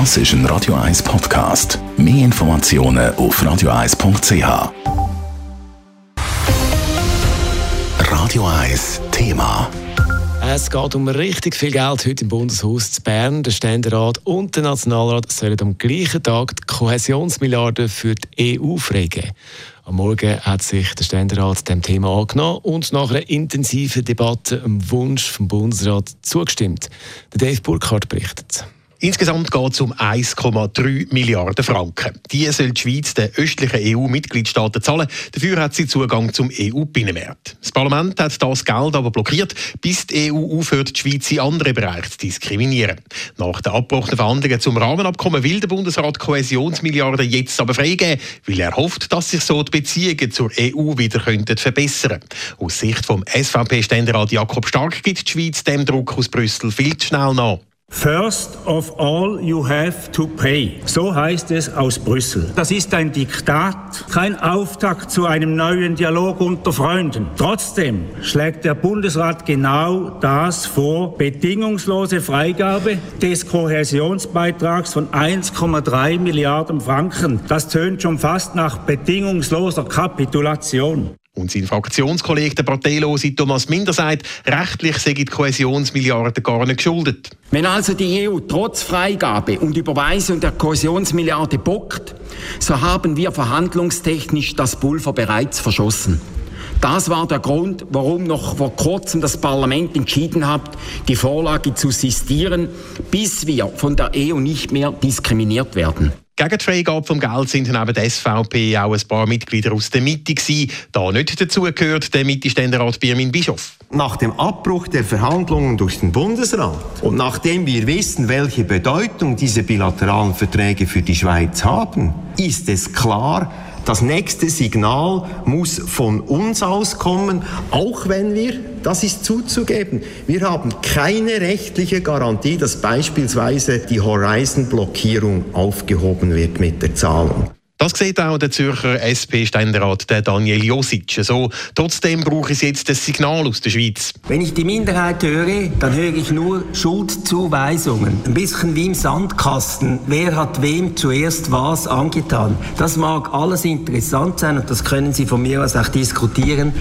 Das ist ein Radio 1 Podcast. Mehr Informationen auf radio1.ch. Radio 1 Thema. Es geht um richtig viel Geld heute im Bundeshaus zu Bern. Der Ständerat und der Nationalrat sollen am gleichen Tag die Kohäsionsmilliarden für die EU freigeben. Am Morgen hat sich der Ständerat dem Thema angenommen und nach einer intensiven Debatte dem Wunsch vom Bundesrat zugestimmt. Der Dave Burkhardt berichtet. Insgesamt geht es um 1,3 Milliarden Franken. Die soll die Schweiz den östlichen EU-Mitgliedstaaten zahlen. Dafür hat sie Zugang zum EU-Binnenmarkt. Das Parlament hat das Geld aber blockiert, bis die EU aufhört, die Schweiz in anderen Bereichen zu diskriminieren. Nach den abgebrochenen Verhandlungen zum Rahmenabkommen will der Bundesrat Kohäsionsmilliarden jetzt aber freigeben, weil er hofft, dass sich so die Beziehungen zur EU wieder könnten verbessern Aus Sicht vom SVP-Ständerat Jakob Stark gibt die Schweiz dem Druck aus Brüssel viel zu schnell nach. First of all you have to pay. So heißt es aus Brüssel. Das ist ein Diktat, kein Auftakt zu einem neuen Dialog unter Freunden. Trotzdem schlägt der Bundesrat genau das vor. Bedingungslose Freigabe des Kohäsionsbeitrags von 1,3 Milliarden Franken. Das tönt schon fast nach bedingungsloser Kapitulation. Und sein Fraktionskollege, der Parteilose Thomas Minder, sagt, rechtlich sei die Kohäsionsmilliarden gar nicht geschuldet. Wenn also die EU trotz Freigabe und Überweisung der Kohäsionsmilliarde bockt, so haben wir verhandlungstechnisch das Pulver bereits verschossen. Das war der Grund, warum noch vor kurzem das Parlament entschieden hat, die Vorlage zu sistieren, bis wir von der EU nicht mehr diskriminiert werden. Gegen die Freigabe vom Geld sind neben der SVP auch ein paar Mitglieder aus der Mitte gewesen. Da nicht dazu gehört der Mitte-Ständerat Birmin Bischof. Nach dem Abbruch der Verhandlungen durch den Bundesrat und nachdem wir wissen, welche Bedeutung diese bilateralen Verträge für die Schweiz haben, ist es klar, das nächste Signal muss von uns auskommen, auch wenn wir, das ist zuzugeben, wir haben keine rechtliche Garantie, dass beispielsweise die Horizon-Blockierung aufgehoben wird mit der Zahlung. Das sieht auch der Zürcher SP-Ständerat Daniel Josic so. Trotzdem brauche es jetzt ein Signal aus der Schweiz. Wenn ich die Minderheit höre, dann höre ich nur Schuldzuweisungen. Ein bisschen wie im Sandkasten. Wer hat wem zuerst was angetan? Das mag alles interessant sein und das können Sie von mir aus auch diskutieren.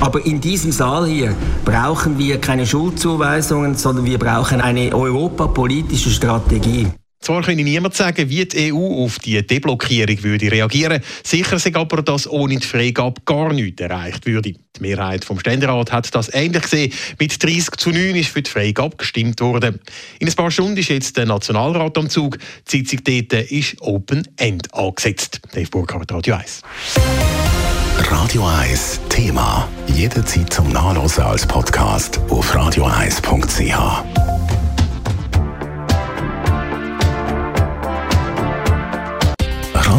Aber in diesem Saal hier brauchen wir keine Schuldzuweisungen, sondern wir brauchen eine europapolitische Strategie. Zwar könne niemand sagen, wie die EU auf die Deblockierung würde reagieren. Sicher ist aber, dass ohne die Freigabe gar nichts erreicht würde. Die Mehrheit vom Ständerat hat das ähnlich gesehen. Mit 30 zu 9 ist für die Freigabe gestimmt worden. In ein paar Stunden ist jetzt der Nationalrat am Zug. Die Sitzung dort ist Open End angesetzt. Dave Burkhardt, Radio 1. Radio 1 Thema. Jederzeit zum Nachlesen als Podcast auf radio1.ch.